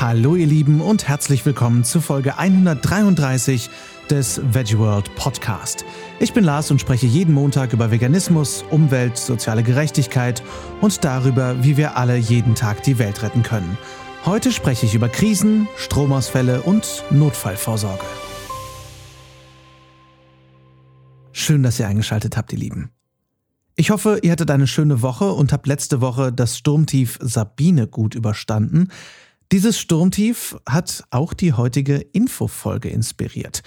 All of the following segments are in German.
Hallo ihr Lieben und herzlich willkommen zu Folge 133 des Veggie World Podcast. Ich bin Lars und spreche jeden Montag über Veganismus, Umwelt, soziale Gerechtigkeit und darüber, wie wir alle jeden Tag die Welt retten können. Heute spreche ich über Krisen, Stromausfälle und Notfallvorsorge. Schön, dass ihr eingeschaltet habt, ihr Lieben. Ich hoffe, ihr hattet eine schöne Woche und habt letzte Woche das Sturmtief Sabine gut überstanden. Dieses Sturmtief hat auch die heutige Infofolge inspiriert.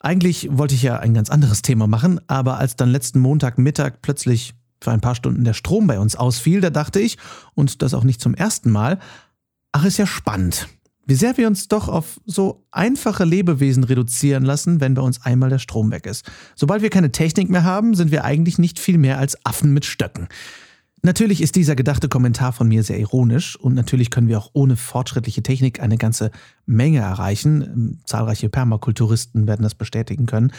Eigentlich wollte ich ja ein ganz anderes Thema machen, aber als dann letzten Montagmittag plötzlich für ein paar Stunden der Strom bei uns ausfiel, da dachte ich, und das auch nicht zum ersten Mal, ach, ist ja spannend. Wie sehr wir uns doch auf so einfache Lebewesen reduzieren lassen, wenn bei uns einmal der Strom weg ist. Sobald wir keine Technik mehr haben, sind wir eigentlich nicht viel mehr als Affen mit Stöcken. Natürlich ist dieser gedachte Kommentar von mir sehr ironisch und natürlich können wir auch ohne fortschrittliche Technik eine ganze Menge erreichen. Zahlreiche Permakulturisten werden das bestätigen können.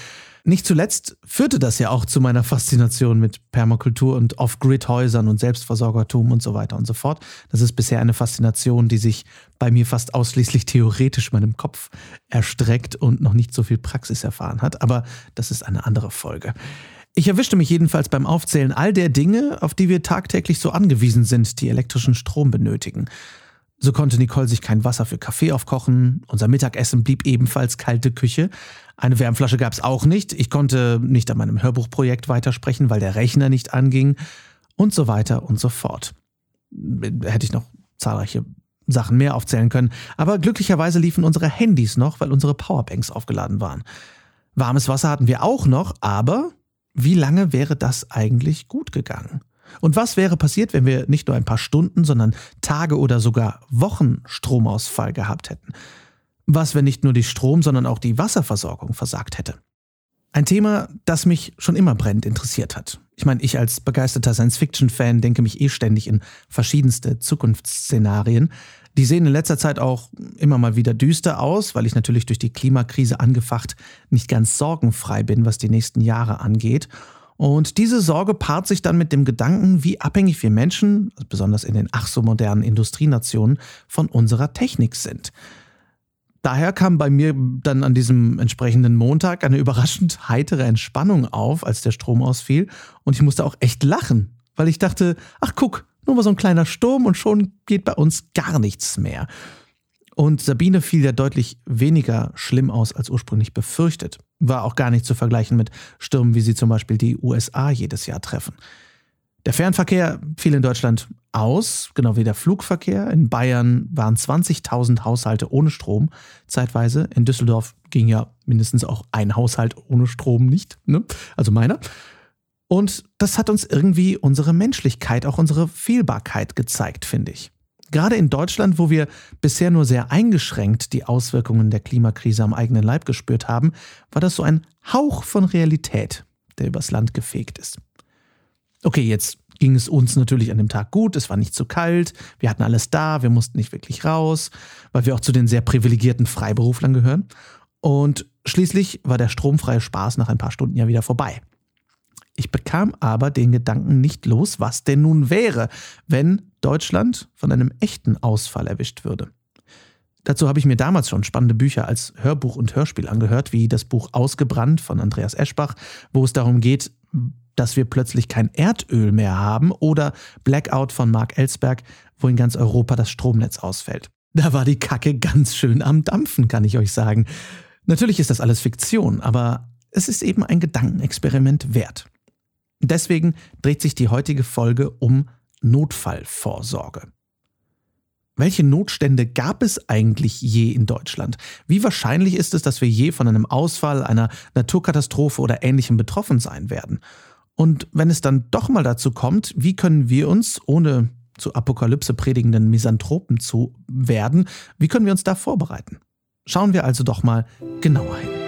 Nicht zuletzt führte das ja auch zu meiner Faszination mit Permakultur und Off-Grid-Häusern und Selbstversorgertum und so weiter und so fort. Das ist bisher eine Faszination, die sich bei mir fast ausschließlich theoretisch meinem Kopf erstreckt und noch nicht so viel Praxis erfahren hat. Aber das ist eine andere Folge. Ich erwischte mich jedenfalls beim Aufzählen all der Dinge, auf die wir tagtäglich so angewiesen sind, die elektrischen Strom benötigen. So konnte Nicole sich kein Wasser für Kaffee aufkochen, unser Mittagessen blieb ebenfalls kalte Küche, eine Wärmflasche gab es auch nicht, ich konnte nicht an meinem Hörbuchprojekt weitersprechen, weil der Rechner nicht anging und so weiter und so fort. Hätte ich noch zahlreiche Sachen mehr aufzählen können, aber glücklicherweise liefen unsere Handys noch, weil unsere Powerbanks aufgeladen waren. Warmes Wasser hatten wir auch noch, aber wie lange wäre das eigentlich gut gegangen? Und was wäre passiert, wenn wir nicht nur ein paar Stunden, sondern Tage oder sogar Wochen Stromausfall gehabt hätten? Was, wenn nicht nur die Strom, sondern auch die Wasserversorgung versagt hätte? Ein Thema, das mich schon immer brennend interessiert hat. Ich meine, ich als begeisterter Science-Fiction-Fan denke mich eh ständig in verschiedenste Zukunftsszenarien. Die sehen in letzter Zeit auch immer mal wieder düster aus, weil ich natürlich durch die Klimakrise angefacht nicht ganz sorgenfrei bin, was die nächsten Jahre angeht. Und diese Sorge paart sich dann mit dem Gedanken, wie abhängig wir Menschen, besonders in den ach so modernen Industrienationen, von unserer Technik sind. Daher kam bei mir dann an diesem entsprechenden Montag eine überraschend heitere Entspannung auf, als der Strom ausfiel. Und ich musste auch echt lachen, weil ich dachte, ach guck, nur mal so ein kleiner Sturm und schon geht bei uns gar nichts mehr. Und Sabine fiel ja deutlich weniger schlimm aus als ursprünglich befürchtet. War auch gar nicht zu vergleichen mit Stürmen, wie sie zum Beispiel die USA jedes Jahr treffen. Der Fernverkehr fiel in Deutschland aus, genau wie der Flugverkehr. In Bayern waren 20.000 Haushalte ohne Strom zeitweise. In Düsseldorf ging ja mindestens auch ein Haushalt ohne Strom nicht, ne? also meiner. Und das hat uns irgendwie unsere Menschlichkeit, auch unsere Fehlbarkeit gezeigt, finde ich. Gerade in Deutschland, wo wir bisher nur sehr eingeschränkt die Auswirkungen der Klimakrise am eigenen Leib gespürt haben, war das so ein Hauch von Realität, der übers Land gefegt ist. Okay, jetzt ging es uns natürlich an dem Tag gut, es war nicht zu kalt, wir hatten alles da, wir mussten nicht wirklich raus, weil wir auch zu den sehr privilegierten Freiberuflern gehören. Und schließlich war der stromfreie Spaß nach ein paar Stunden ja wieder vorbei. Ich bekam aber den Gedanken nicht los, was denn nun wäre, wenn Deutschland von einem echten Ausfall erwischt würde. Dazu habe ich mir damals schon spannende Bücher als Hörbuch und Hörspiel angehört, wie das Buch Ausgebrannt von Andreas Eschbach, wo es darum geht, dass wir plötzlich kein Erdöl mehr haben, oder Blackout von Mark Ellsberg, wo in ganz Europa das Stromnetz ausfällt. Da war die Kacke ganz schön am Dampfen, kann ich euch sagen. Natürlich ist das alles Fiktion, aber es ist eben ein Gedankenexperiment wert. Deswegen dreht sich die heutige Folge um Notfallvorsorge. Welche Notstände gab es eigentlich je in Deutschland? Wie wahrscheinlich ist es, dass wir je von einem Ausfall, einer Naturkatastrophe oder ähnlichem betroffen sein werden? Und wenn es dann doch mal dazu kommt, wie können wir uns, ohne zu Apokalypse predigenden Misanthropen zu werden, wie können wir uns da vorbereiten? Schauen wir also doch mal genauer hin.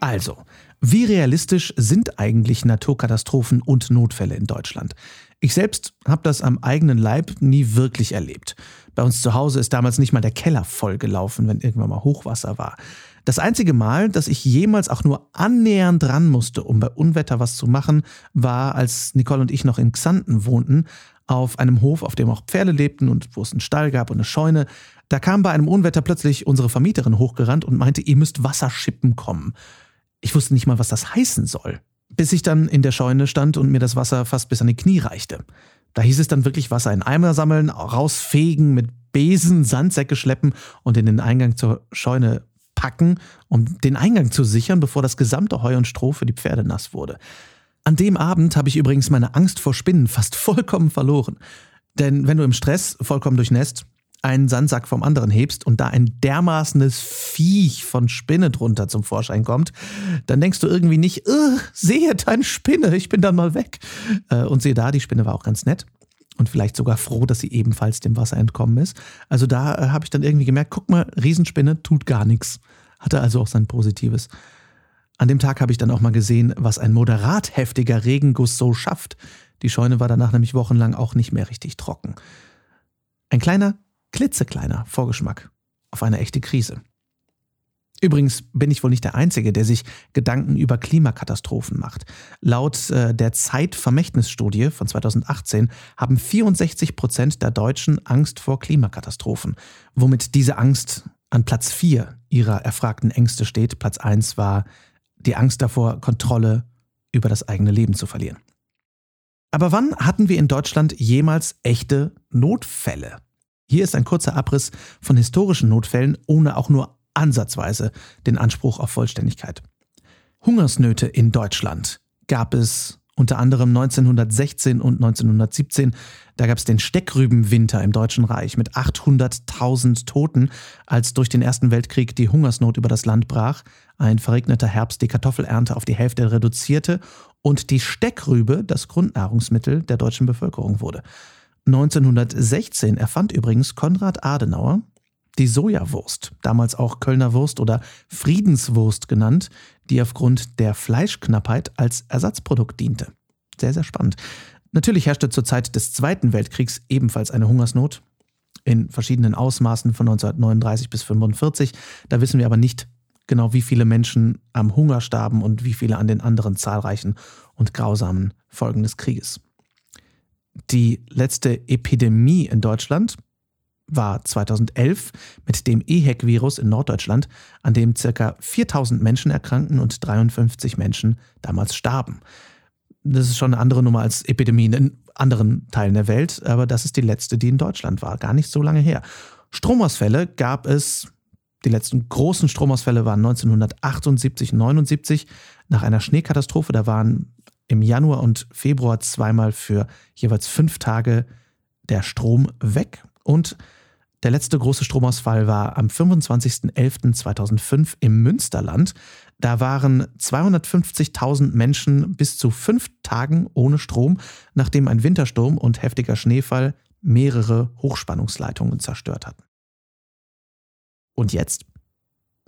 Also, wie realistisch sind eigentlich Naturkatastrophen und Notfälle in Deutschland? Ich selbst habe das am eigenen Leib nie wirklich erlebt. Bei uns zu Hause ist damals nicht mal der Keller vollgelaufen, wenn irgendwann mal Hochwasser war. Das einzige Mal, dass ich jemals auch nur annähernd dran musste, um bei Unwetter was zu machen, war, als Nicole und ich noch in Xanten wohnten, auf einem Hof, auf dem auch Pferde lebten und wo es einen Stall gab und eine Scheune. Da kam bei einem Unwetter plötzlich unsere Vermieterin hochgerannt und meinte, ihr müsst Wasserschippen kommen. Ich wusste nicht mal, was das heißen soll. Bis ich dann in der Scheune stand und mir das Wasser fast bis an die Knie reichte. Da hieß es dann wirklich Wasser in Eimer sammeln, rausfegen, mit Besen Sandsäcke schleppen und in den Eingang zur Scheune packen, um den Eingang zu sichern, bevor das gesamte Heu und Stroh für die Pferde nass wurde. An dem Abend habe ich übrigens meine Angst vor Spinnen fast vollkommen verloren. Denn wenn du im Stress vollkommen durchnässt einen Sandsack vom anderen hebst und da ein dermaßenes Viech von Spinne drunter zum Vorschein kommt, dann denkst du irgendwie nicht, sehe deine Spinne, ich bin dann mal weg. Äh, und sehe da, die Spinne war auch ganz nett und vielleicht sogar froh, dass sie ebenfalls dem Wasser entkommen ist. Also da äh, habe ich dann irgendwie gemerkt, guck mal, Riesenspinne tut gar nichts. Hatte also auch sein Positives. An dem Tag habe ich dann auch mal gesehen, was ein moderat heftiger Regenguss so schafft. Die Scheune war danach nämlich wochenlang auch nicht mehr richtig trocken. Ein kleiner, klitzekleiner Vorgeschmack auf eine echte Krise. Übrigens bin ich wohl nicht der Einzige, der sich Gedanken über Klimakatastrophen macht. Laut äh, der Zeitvermächtnisstudie von 2018 haben 64 Prozent der Deutschen Angst vor Klimakatastrophen, womit diese Angst an Platz 4 ihrer erfragten Ängste steht. Platz 1 war die Angst davor, Kontrolle über das eigene Leben zu verlieren. Aber wann hatten wir in Deutschland jemals echte Notfälle? Hier ist ein kurzer Abriss von historischen Notfällen, ohne auch nur ansatzweise den Anspruch auf Vollständigkeit. Hungersnöte in Deutschland gab es unter anderem 1916 und 1917. Da gab es den Steckrübenwinter im Deutschen Reich mit 800.000 Toten, als durch den Ersten Weltkrieg die Hungersnot über das Land brach, ein verregneter Herbst die Kartoffelernte auf die Hälfte reduzierte und die Steckrübe das Grundnahrungsmittel der deutschen Bevölkerung wurde. 1916 erfand übrigens Konrad Adenauer die Sojawurst, damals auch Kölner Wurst oder Friedenswurst genannt, die aufgrund der Fleischknappheit als Ersatzprodukt diente. Sehr, sehr spannend. Natürlich herrschte zur Zeit des Zweiten Weltkriegs ebenfalls eine Hungersnot in verschiedenen Ausmaßen von 1939 bis 1945. Da wissen wir aber nicht genau, wie viele Menschen am Hunger starben und wie viele an den anderen zahlreichen und grausamen Folgen des Krieges. Die letzte Epidemie in Deutschland war 2011 mit dem EHEC-Virus in Norddeutschland, an dem ca. 4000 Menschen erkranken und 53 Menschen damals starben. Das ist schon eine andere Nummer als Epidemien in anderen Teilen der Welt, aber das ist die letzte, die in Deutschland war, gar nicht so lange her. Stromausfälle gab es, die letzten großen Stromausfälle waren 1978, 79 nach einer Schneekatastrophe. Da waren im Januar und Februar zweimal für jeweils fünf Tage der Strom weg und der letzte große Stromausfall war am 25.11.2005 im Münsterland. Da waren 250.000 Menschen bis zu fünf Tagen ohne Strom, nachdem ein Wintersturm und heftiger Schneefall mehrere Hochspannungsleitungen zerstört hatten. Und jetzt?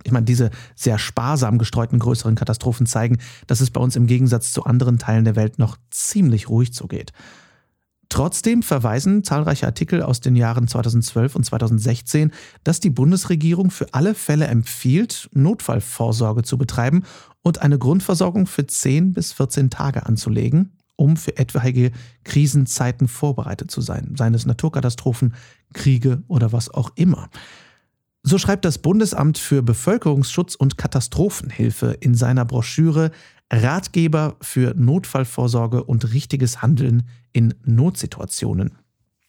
Ich meine, diese sehr sparsam gestreuten größeren Katastrophen zeigen, dass es bei uns im Gegensatz zu anderen Teilen der Welt noch ziemlich ruhig zugeht. Trotzdem verweisen zahlreiche Artikel aus den Jahren 2012 und 2016, dass die Bundesregierung für alle Fälle empfiehlt, Notfallvorsorge zu betreiben und eine Grundversorgung für 10 bis 14 Tage anzulegen, um für etwaige Krisenzeiten vorbereitet zu sein, seien es Naturkatastrophen, Kriege oder was auch immer. So schreibt das Bundesamt für Bevölkerungsschutz und Katastrophenhilfe in seiner Broschüre Ratgeber für Notfallvorsorge und richtiges Handeln in Notsituationen.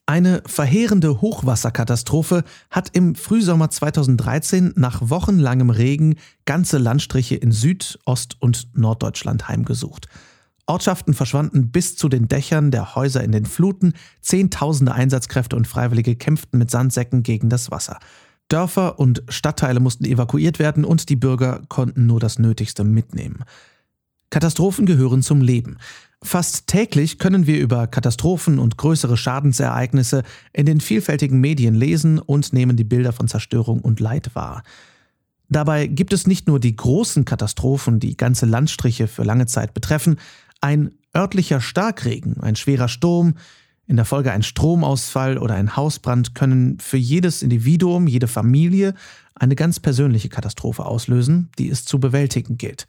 Eine verheerende Hochwasserkatastrophe hat im Frühsommer 2013 nach wochenlangem Regen ganze Landstriche in Süd-, Ost- und Norddeutschland heimgesucht. Ortschaften verschwanden bis zu den Dächern der Häuser in den Fluten, Zehntausende Einsatzkräfte und Freiwillige kämpften mit Sandsäcken gegen das Wasser. Dörfer und Stadtteile mussten evakuiert werden und die Bürger konnten nur das Nötigste mitnehmen. Katastrophen gehören zum Leben. Fast täglich können wir über Katastrophen und größere Schadensereignisse in den vielfältigen Medien lesen und nehmen die Bilder von Zerstörung und Leid wahr. Dabei gibt es nicht nur die großen Katastrophen, die ganze Landstriche für lange Zeit betreffen, ein örtlicher Starkregen, ein schwerer Sturm, in der Folge ein Stromausfall oder ein Hausbrand können für jedes Individuum, jede Familie eine ganz persönliche Katastrophe auslösen, die es zu bewältigen gilt.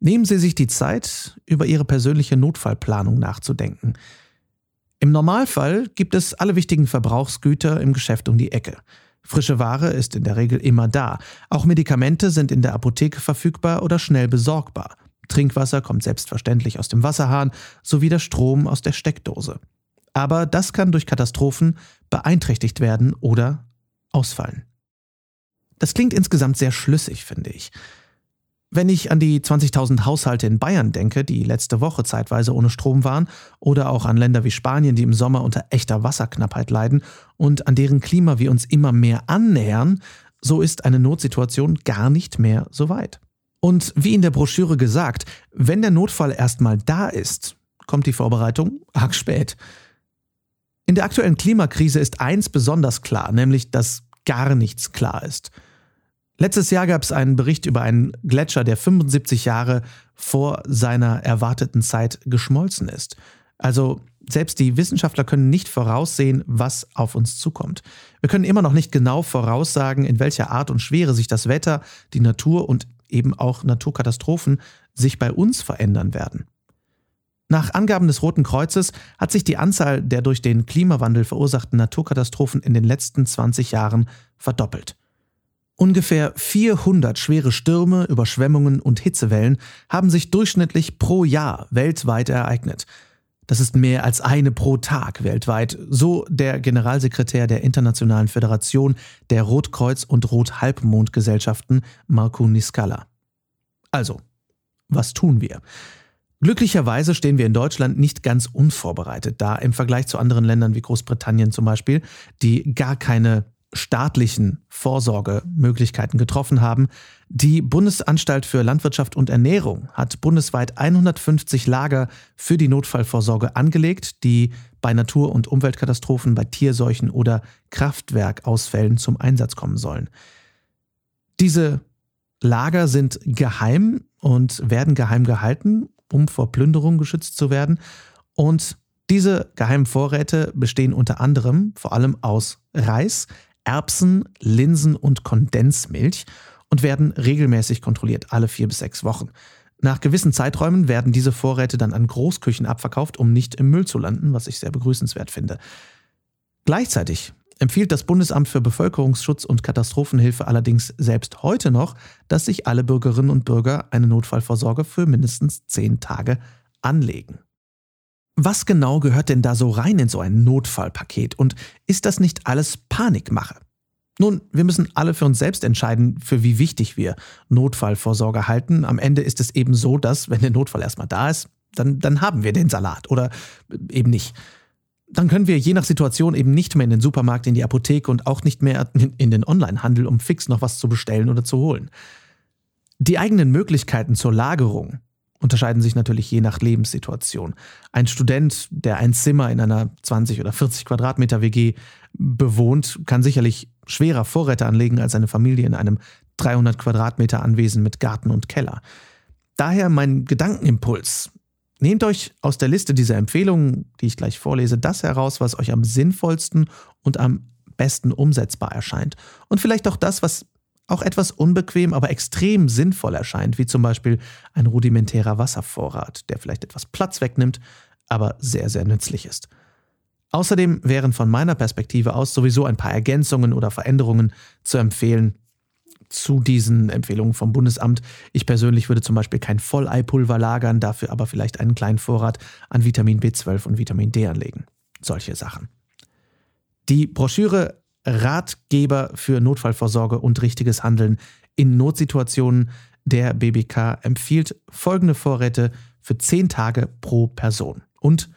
Nehmen Sie sich die Zeit, über Ihre persönliche Notfallplanung nachzudenken. Im Normalfall gibt es alle wichtigen Verbrauchsgüter im Geschäft um die Ecke. Frische Ware ist in der Regel immer da. Auch Medikamente sind in der Apotheke verfügbar oder schnell besorgbar. Trinkwasser kommt selbstverständlich aus dem Wasserhahn sowie der Strom aus der Steckdose. Aber das kann durch Katastrophen beeinträchtigt werden oder ausfallen. Das klingt insgesamt sehr schlüssig, finde ich. Wenn ich an die 20.000 Haushalte in Bayern denke, die letzte Woche zeitweise ohne Strom waren, oder auch an Länder wie Spanien, die im Sommer unter echter Wasserknappheit leiden und an deren Klima wir uns immer mehr annähern, so ist eine Notsituation gar nicht mehr so weit. Und wie in der Broschüre gesagt, wenn der Notfall erstmal da ist, kommt die Vorbereitung arg spät. In der aktuellen Klimakrise ist eins besonders klar, nämlich dass gar nichts klar ist. Letztes Jahr gab es einen Bericht über einen Gletscher, der 75 Jahre vor seiner erwarteten Zeit geschmolzen ist. Also selbst die Wissenschaftler können nicht voraussehen, was auf uns zukommt. Wir können immer noch nicht genau voraussagen, in welcher Art und Schwere sich das Wetter, die Natur und eben auch Naturkatastrophen sich bei uns verändern werden. Nach Angaben des Roten Kreuzes hat sich die Anzahl der durch den Klimawandel verursachten Naturkatastrophen in den letzten 20 Jahren verdoppelt. Ungefähr 400 schwere Stürme, Überschwemmungen und Hitzewellen haben sich durchschnittlich pro Jahr weltweit ereignet. Das ist mehr als eine pro Tag weltweit, so der Generalsekretär der Internationalen Föderation der Rotkreuz- und Rothalbmondgesellschaften, Marco Niscala. Also, was tun wir? Glücklicherweise stehen wir in Deutschland nicht ganz unvorbereitet, da im Vergleich zu anderen Ländern wie Großbritannien zum Beispiel, die gar keine staatlichen Vorsorgemöglichkeiten getroffen haben. Die Bundesanstalt für Landwirtschaft und Ernährung hat bundesweit 150 Lager für die Notfallvorsorge angelegt, die bei Natur- und Umweltkatastrophen, bei Tierseuchen oder Kraftwerkausfällen zum Einsatz kommen sollen. Diese Lager sind geheim und werden geheim gehalten, um vor Plünderung geschützt zu werden. Und diese geheimen Vorräte bestehen unter anderem vor allem aus Reis, Erbsen, Linsen und Kondensmilch und werden regelmäßig kontrolliert, alle vier bis sechs Wochen. Nach gewissen Zeiträumen werden diese Vorräte dann an Großküchen abverkauft, um nicht im Müll zu landen, was ich sehr begrüßenswert finde. Gleichzeitig empfiehlt das Bundesamt für Bevölkerungsschutz und Katastrophenhilfe allerdings selbst heute noch, dass sich alle Bürgerinnen und Bürger eine Notfallvorsorge für mindestens zehn Tage anlegen. Was genau gehört denn da so rein in so ein Notfallpaket und ist das nicht alles Panikmache? Nun, wir müssen alle für uns selbst entscheiden, für wie wichtig wir Notfallvorsorge halten. Am Ende ist es eben so, dass, wenn der Notfall erstmal da ist, dann, dann haben wir den Salat oder eben nicht. Dann können wir je nach Situation eben nicht mehr in den Supermarkt, in die Apotheke und auch nicht mehr in den Onlinehandel, um fix noch was zu bestellen oder zu holen. Die eigenen Möglichkeiten zur Lagerung unterscheiden sich natürlich je nach Lebenssituation. Ein Student, der ein Zimmer in einer 20 oder 40 Quadratmeter WG bewohnt, kann sicherlich schwerer Vorräte anlegen als eine Familie in einem 300 Quadratmeter Anwesen mit Garten und Keller. Daher mein Gedankenimpuls. Nehmt euch aus der Liste dieser Empfehlungen, die ich gleich vorlese, das heraus, was euch am sinnvollsten und am besten umsetzbar erscheint. Und vielleicht auch das, was auch etwas unbequem, aber extrem sinnvoll erscheint, wie zum Beispiel ein rudimentärer Wasservorrat, der vielleicht etwas Platz wegnimmt, aber sehr, sehr nützlich ist. Außerdem wären von meiner Perspektive aus sowieso ein paar Ergänzungen oder Veränderungen zu empfehlen zu diesen Empfehlungen vom Bundesamt. Ich persönlich würde zum Beispiel kein Volleipulver lagern, dafür aber vielleicht einen kleinen Vorrat an Vitamin B12 und Vitamin D anlegen. Solche Sachen. Die Broschüre Ratgeber für Notfallvorsorge und richtiges Handeln in Notsituationen der BBK empfiehlt folgende Vorräte für 10 Tage pro Person. Und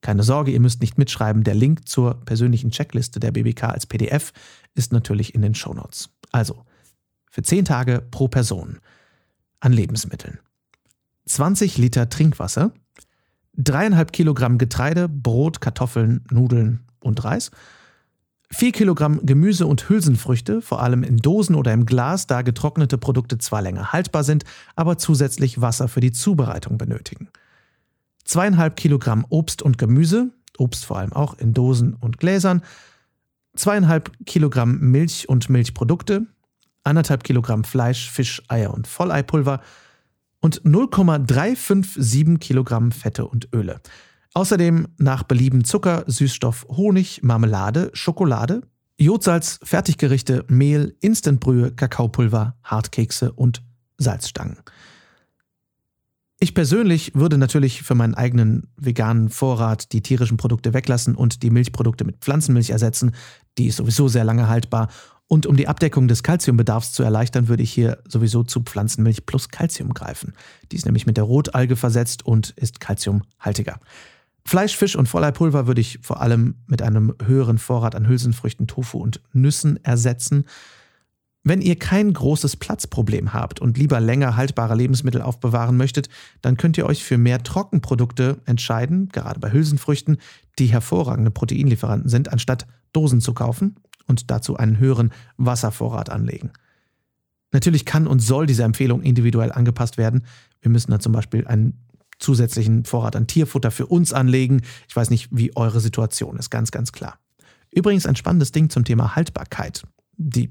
keine Sorge, ihr müsst nicht mitschreiben, der Link zur persönlichen Checkliste der BBK als PDF ist natürlich in den Shownotes. Also, für 10 Tage pro Person an Lebensmitteln. 20 Liter Trinkwasser, 3,5 Kilogramm Getreide, Brot, Kartoffeln, Nudeln und Reis, 4 Kilogramm Gemüse und Hülsenfrüchte, vor allem in Dosen oder im Glas, da getrocknete Produkte zwar länger haltbar sind, aber zusätzlich Wasser für die Zubereitung benötigen. 2,5 Kilogramm Obst und Gemüse Obst vor allem auch in Dosen und Gläsern, zweieinhalb Kilogramm Milch und Milchprodukte, anderthalb Kilogramm Fleisch, Fisch, Eier und Volleipulver und 0,357 Kilogramm Fette und Öle. Außerdem nach Belieben Zucker, Süßstoff, Honig, Marmelade, Schokolade, Jodsalz, Fertiggerichte, Mehl, Instantbrühe, Kakaopulver, Hartkekse und Salzstangen. Ich persönlich würde natürlich für meinen eigenen veganen Vorrat die tierischen Produkte weglassen und die Milchprodukte mit Pflanzenmilch ersetzen. Die ist sowieso sehr lange haltbar. Und um die Abdeckung des Kalziumbedarfs zu erleichtern, würde ich hier sowieso zu Pflanzenmilch plus Kalzium greifen. Die ist nämlich mit der Rotalge versetzt und ist kalziumhaltiger. Fleisch, Fisch und Volleipulver würde ich vor allem mit einem höheren Vorrat an Hülsenfrüchten, Tofu und Nüssen ersetzen. Wenn ihr kein großes Platzproblem habt und lieber länger haltbare Lebensmittel aufbewahren möchtet, dann könnt ihr euch für mehr Trockenprodukte entscheiden, gerade bei Hülsenfrüchten, die hervorragende Proteinlieferanten sind, anstatt Dosen zu kaufen und dazu einen höheren Wasservorrat anlegen. Natürlich kann und soll diese Empfehlung individuell angepasst werden. Wir müssen da zum Beispiel einen zusätzlichen Vorrat an Tierfutter für uns anlegen. Ich weiß nicht, wie eure Situation ist, ganz, ganz klar. Übrigens ein spannendes Ding zum Thema Haltbarkeit, die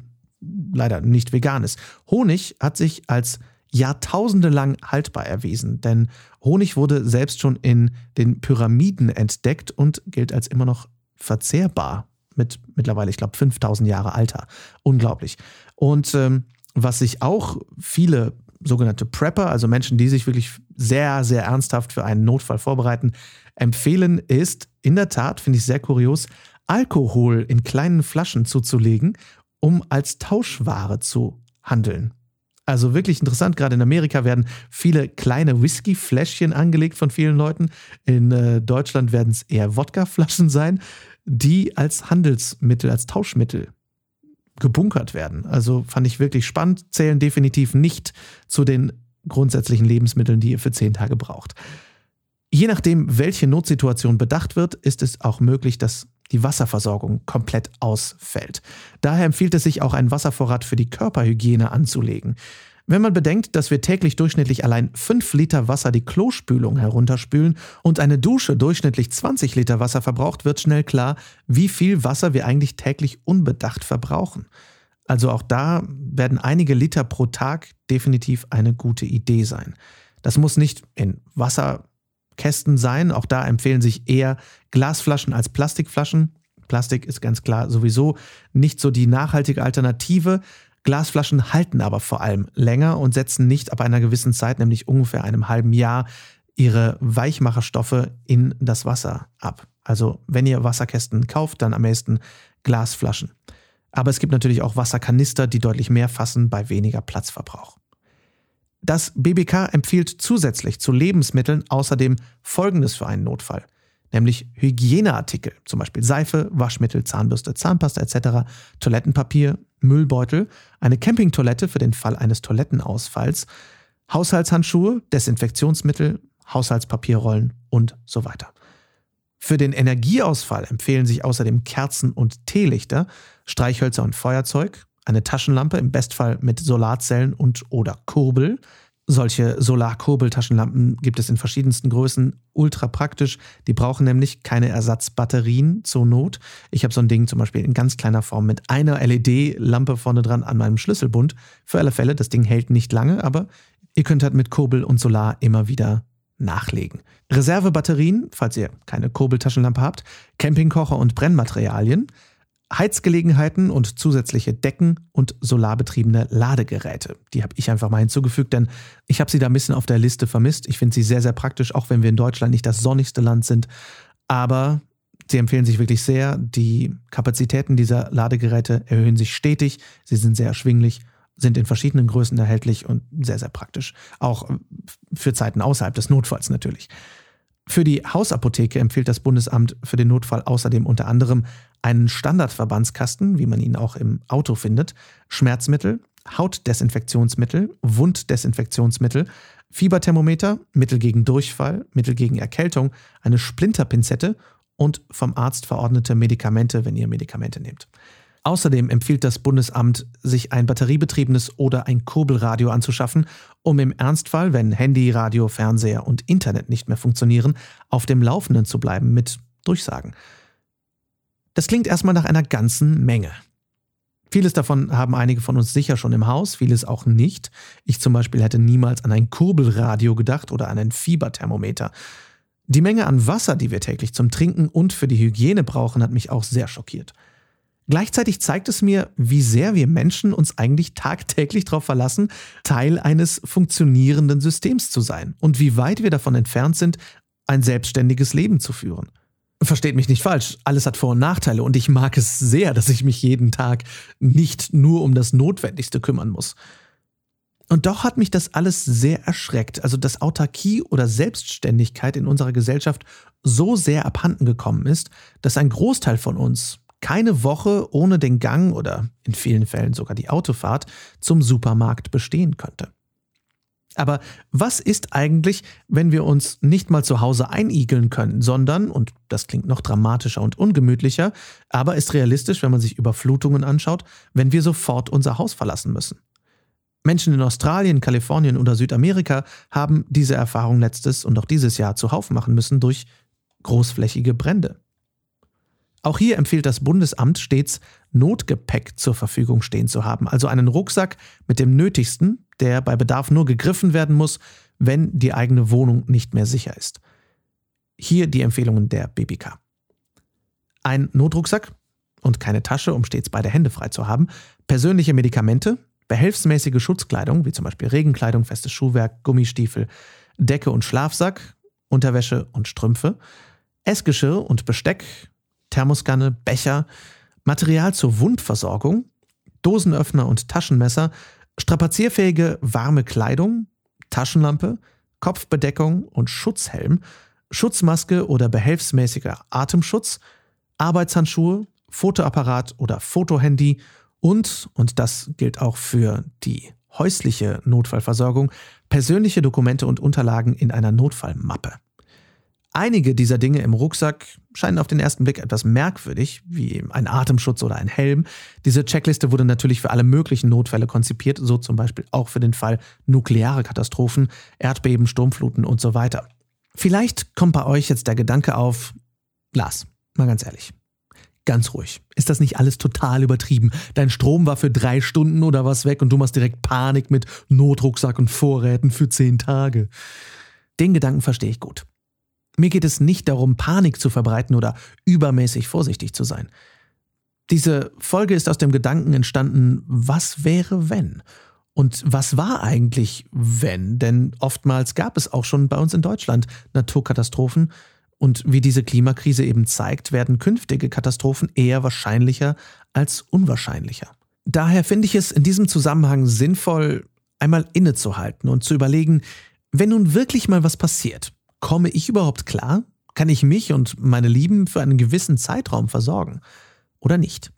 leider nicht vegan ist. Honig hat sich als Jahrtausende lang haltbar erwiesen, denn Honig wurde selbst schon in den Pyramiden entdeckt und gilt als immer noch verzehrbar mit mittlerweile, ich glaube, 5000 Jahre Alter. Unglaublich. Und ähm, was sich auch viele sogenannte Prepper, also Menschen, die sich wirklich sehr, sehr ernsthaft für einen Notfall vorbereiten, empfehlen, ist in der Tat, finde ich sehr kurios, Alkohol in kleinen Flaschen zuzulegen, um als Tauschware zu handeln. Also wirklich interessant, gerade in Amerika werden viele kleine Whisky-Fläschchen angelegt von vielen Leuten. In äh, Deutschland werden es eher Wodka-Flaschen sein, die als Handelsmittel, als Tauschmittel gebunkert werden. Also fand ich wirklich spannend, zählen definitiv nicht zu den grundsätzlichen Lebensmitteln, die ihr für zehn Tage braucht. Je nachdem, welche Notsituation bedacht wird, ist es auch möglich, dass die Wasserversorgung komplett ausfällt. Daher empfiehlt es sich auch, einen Wasservorrat für die Körperhygiene anzulegen. Wenn man bedenkt, dass wir täglich durchschnittlich allein 5 Liter Wasser die Klospülung herunterspülen und eine Dusche durchschnittlich 20 Liter Wasser verbraucht, wird schnell klar, wie viel Wasser wir eigentlich täglich unbedacht verbrauchen. Also auch da werden einige Liter pro Tag definitiv eine gute Idee sein. Das muss nicht in Wasserkästen sein, auch da empfehlen sich eher Glasflaschen als Plastikflaschen. Plastik ist ganz klar sowieso nicht so die nachhaltige Alternative, Glasflaschen halten aber vor allem länger und setzen nicht ab einer gewissen Zeit, nämlich ungefähr einem halben Jahr, ihre Weichmacherstoffe in das Wasser ab. Also wenn ihr Wasserkästen kauft, dann am besten Glasflaschen. Aber es gibt natürlich auch Wasserkanister, die deutlich mehr fassen bei weniger Platzverbrauch. Das BBK empfiehlt zusätzlich zu Lebensmitteln außerdem Folgendes für einen Notfall nämlich Hygieneartikel, zum Beispiel Seife, Waschmittel, Zahnbürste, Zahnpasta etc., Toilettenpapier, Müllbeutel, eine Campingtoilette für den Fall eines Toilettenausfalls, Haushaltshandschuhe, Desinfektionsmittel, Haushaltspapierrollen und so weiter. Für den Energieausfall empfehlen sich außerdem Kerzen und Teelichter, Streichhölzer und Feuerzeug, eine Taschenlampe im Bestfall mit Solarzellen und oder Kurbel, solche Solarkurbeltaschenlampen gibt es in verschiedensten Größen, ultra praktisch. Die brauchen nämlich keine Ersatzbatterien zur Not. Ich habe so ein Ding zum Beispiel in ganz kleiner Form mit einer LED-Lampe vorne dran an meinem Schlüsselbund. Für alle Fälle, das Ding hält nicht lange, aber ihr könnt halt mit Kurbel und Solar immer wieder nachlegen. Reservebatterien, falls ihr keine Kurbeltaschenlampe habt, Campingkocher und Brennmaterialien. Heizgelegenheiten und zusätzliche Decken und solarbetriebene Ladegeräte. Die habe ich einfach mal hinzugefügt, denn ich habe sie da ein bisschen auf der Liste vermisst. Ich finde sie sehr, sehr praktisch, auch wenn wir in Deutschland nicht das sonnigste Land sind. Aber sie empfehlen sich wirklich sehr. Die Kapazitäten dieser Ladegeräte erhöhen sich stetig. Sie sind sehr erschwinglich, sind in verschiedenen Größen erhältlich und sehr, sehr praktisch. Auch für Zeiten außerhalb des Notfalls natürlich. Für die Hausapotheke empfiehlt das Bundesamt für den Notfall außerdem unter anderem einen Standardverbandskasten, wie man ihn auch im Auto findet, Schmerzmittel, Hautdesinfektionsmittel, Wunddesinfektionsmittel, Fieberthermometer, Mittel gegen Durchfall, Mittel gegen Erkältung, eine Splinterpinzette und vom Arzt verordnete Medikamente, wenn ihr Medikamente nehmt. Außerdem empfiehlt das Bundesamt, sich ein batteriebetriebenes oder ein Kurbelradio anzuschaffen, um im Ernstfall, wenn Handy, Radio, Fernseher und Internet nicht mehr funktionieren, auf dem Laufenden zu bleiben mit Durchsagen. Das klingt erstmal nach einer ganzen Menge. Vieles davon haben einige von uns sicher schon im Haus, vieles auch nicht. Ich zum Beispiel hätte niemals an ein Kurbelradio gedacht oder an ein Fieberthermometer. Die Menge an Wasser, die wir täglich zum Trinken und für die Hygiene brauchen, hat mich auch sehr schockiert. Gleichzeitig zeigt es mir, wie sehr wir Menschen uns eigentlich tagtäglich darauf verlassen, Teil eines funktionierenden Systems zu sein und wie weit wir davon entfernt sind, ein selbstständiges Leben zu führen. Versteht mich nicht falsch, alles hat Vor- und Nachteile und ich mag es sehr, dass ich mich jeden Tag nicht nur um das Notwendigste kümmern muss. Und doch hat mich das alles sehr erschreckt, also dass Autarkie oder Selbstständigkeit in unserer Gesellschaft so sehr abhanden gekommen ist, dass ein Großteil von uns keine Woche ohne den Gang oder in vielen Fällen sogar die Autofahrt zum Supermarkt bestehen könnte. Aber was ist eigentlich, wenn wir uns nicht mal zu Hause einigeln können, sondern, und das klingt noch dramatischer und ungemütlicher, aber ist realistisch, wenn man sich Überflutungen anschaut, wenn wir sofort unser Haus verlassen müssen? Menschen in Australien, Kalifornien oder Südamerika haben diese Erfahrung letztes und auch dieses Jahr zuhauf machen müssen durch großflächige Brände. Auch hier empfiehlt das Bundesamt stets, Notgepäck zur Verfügung stehen zu haben, also einen Rucksack mit dem Nötigsten, der bei Bedarf nur gegriffen werden muss, wenn die eigene Wohnung nicht mehr sicher ist. Hier die Empfehlungen der BBK. Ein Notrucksack und keine Tasche, um stets beide Hände frei zu haben, persönliche Medikamente, behelfsmäßige Schutzkleidung, wie zum Beispiel Regenkleidung, festes Schuhwerk, Gummistiefel, Decke und Schlafsack, Unterwäsche und Strümpfe, Essgeschirr und Besteck, Thermoskanne, Becher, Material zur Wundversorgung, Dosenöffner und Taschenmesser, strapazierfähige warme Kleidung, Taschenlampe, Kopfbedeckung und Schutzhelm, Schutzmaske oder behelfsmäßiger Atemschutz, Arbeitshandschuhe, Fotoapparat oder Fotohandy und, und das gilt auch für die häusliche Notfallversorgung, persönliche Dokumente und Unterlagen in einer Notfallmappe. Einige dieser Dinge im Rucksack scheinen auf den ersten Blick etwas merkwürdig, wie ein Atemschutz oder ein Helm. Diese Checkliste wurde natürlich für alle möglichen Notfälle konzipiert, so zum Beispiel auch für den Fall nukleare Katastrophen, Erdbeben, Sturmfluten und so weiter. Vielleicht kommt bei euch jetzt der Gedanke auf, Lars, mal ganz ehrlich, ganz ruhig. Ist das nicht alles total übertrieben? Dein Strom war für drei Stunden oder was weg und du machst direkt Panik mit Notrucksack und Vorräten für zehn Tage. Den Gedanken verstehe ich gut. Mir geht es nicht darum, Panik zu verbreiten oder übermäßig vorsichtig zu sein. Diese Folge ist aus dem Gedanken entstanden, was wäre wenn? Und was war eigentlich wenn? Denn oftmals gab es auch schon bei uns in Deutschland Naturkatastrophen. Und wie diese Klimakrise eben zeigt, werden künftige Katastrophen eher wahrscheinlicher als unwahrscheinlicher. Daher finde ich es in diesem Zusammenhang sinnvoll, einmal innezuhalten und zu überlegen, wenn nun wirklich mal was passiert, Komme ich überhaupt klar? Kann ich mich und meine Lieben für einen gewissen Zeitraum versorgen? Oder nicht?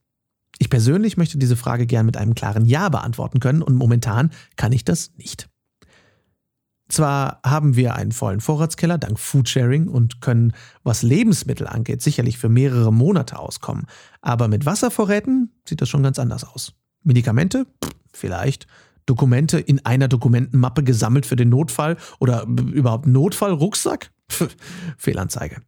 Ich persönlich möchte diese Frage gern mit einem klaren Ja beantworten können und momentan kann ich das nicht. Zwar haben wir einen vollen Vorratskeller dank Foodsharing und können, was Lebensmittel angeht, sicherlich für mehrere Monate auskommen, aber mit Wasservorräten sieht das schon ganz anders aus. Medikamente? Vielleicht. Dokumente in einer Dokumentenmappe gesammelt für den Notfall oder überhaupt Notfallrucksack? Fehlanzeige.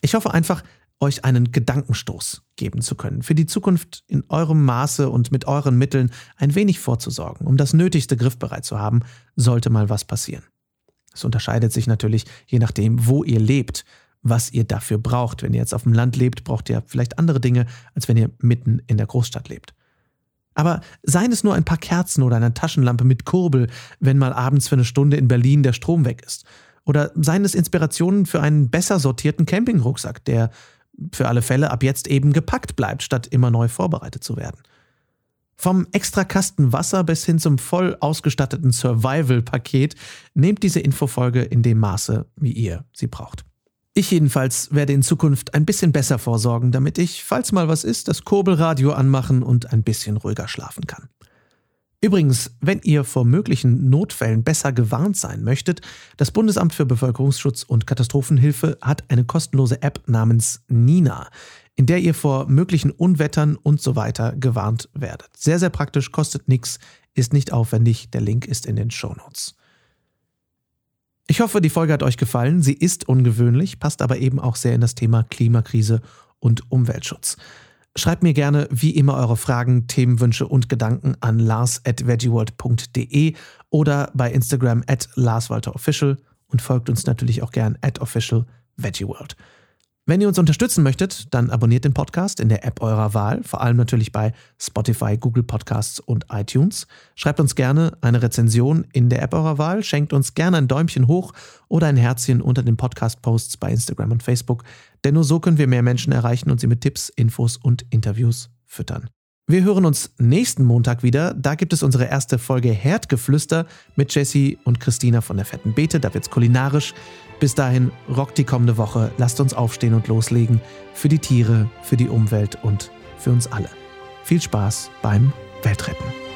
Ich hoffe einfach, euch einen Gedankenstoß geben zu können, für die Zukunft in eurem Maße und mit euren Mitteln ein wenig vorzusorgen, um das Nötigste griffbereit zu haben, sollte mal was passieren. Es unterscheidet sich natürlich je nachdem, wo ihr lebt, was ihr dafür braucht. Wenn ihr jetzt auf dem Land lebt, braucht ihr vielleicht andere Dinge, als wenn ihr mitten in der Großstadt lebt. Aber seien es nur ein paar Kerzen oder eine Taschenlampe mit Kurbel, wenn mal abends für eine Stunde in Berlin der Strom weg ist. Oder seien es Inspirationen für einen besser sortierten Campingrucksack, der für alle Fälle ab jetzt eben gepackt bleibt, statt immer neu vorbereitet zu werden. Vom extra Kasten Wasser bis hin zum voll ausgestatteten Survival-Paket nehmt diese Infofolge in dem Maße, wie ihr sie braucht. Ich jedenfalls werde in Zukunft ein bisschen besser vorsorgen, damit ich, falls mal was ist, das Kurbelradio anmachen und ein bisschen ruhiger schlafen kann. Übrigens, wenn ihr vor möglichen Notfällen besser gewarnt sein möchtet, das Bundesamt für Bevölkerungsschutz und Katastrophenhilfe hat eine kostenlose App namens Nina, in der ihr vor möglichen Unwettern und so weiter gewarnt werdet. Sehr, sehr praktisch, kostet nichts, ist nicht aufwendig, der Link ist in den Show Notes. Ich hoffe, die Folge hat euch gefallen. Sie ist ungewöhnlich, passt aber eben auch sehr in das Thema Klimakrise und Umweltschutz. Schreibt mir gerne wie immer eure Fragen, Themenwünsche und Gedanken an lars.veggieworld.de oder bei Instagram at larswalterofficial und folgt uns natürlich auch gern at official. Wenn ihr uns unterstützen möchtet, dann abonniert den Podcast in der App eurer Wahl, vor allem natürlich bei Spotify, Google Podcasts und iTunes. Schreibt uns gerne eine Rezension in der App eurer Wahl, schenkt uns gerne ein Däumchen hoch oder ein Herzchen unter den Podcast-Posts bei Instagram und Facebook, denn nur so können wir mehr Menschen erreichen und sie mit Tipps, Infos und Interviews füttern. Wir hören uns nächsten Montag wieder. Da gibt es unsere erste Folge Herdgeflüster mit Jessie und Christina von der Fetten Beete. Da wird's kulinarisch. Bis dahin rockt die kommende Woche. Lasst uns aufstehen und loslegen. Für die Tiere, für die Umwelt und für uns alle. Viel Spaß beim Weltretten.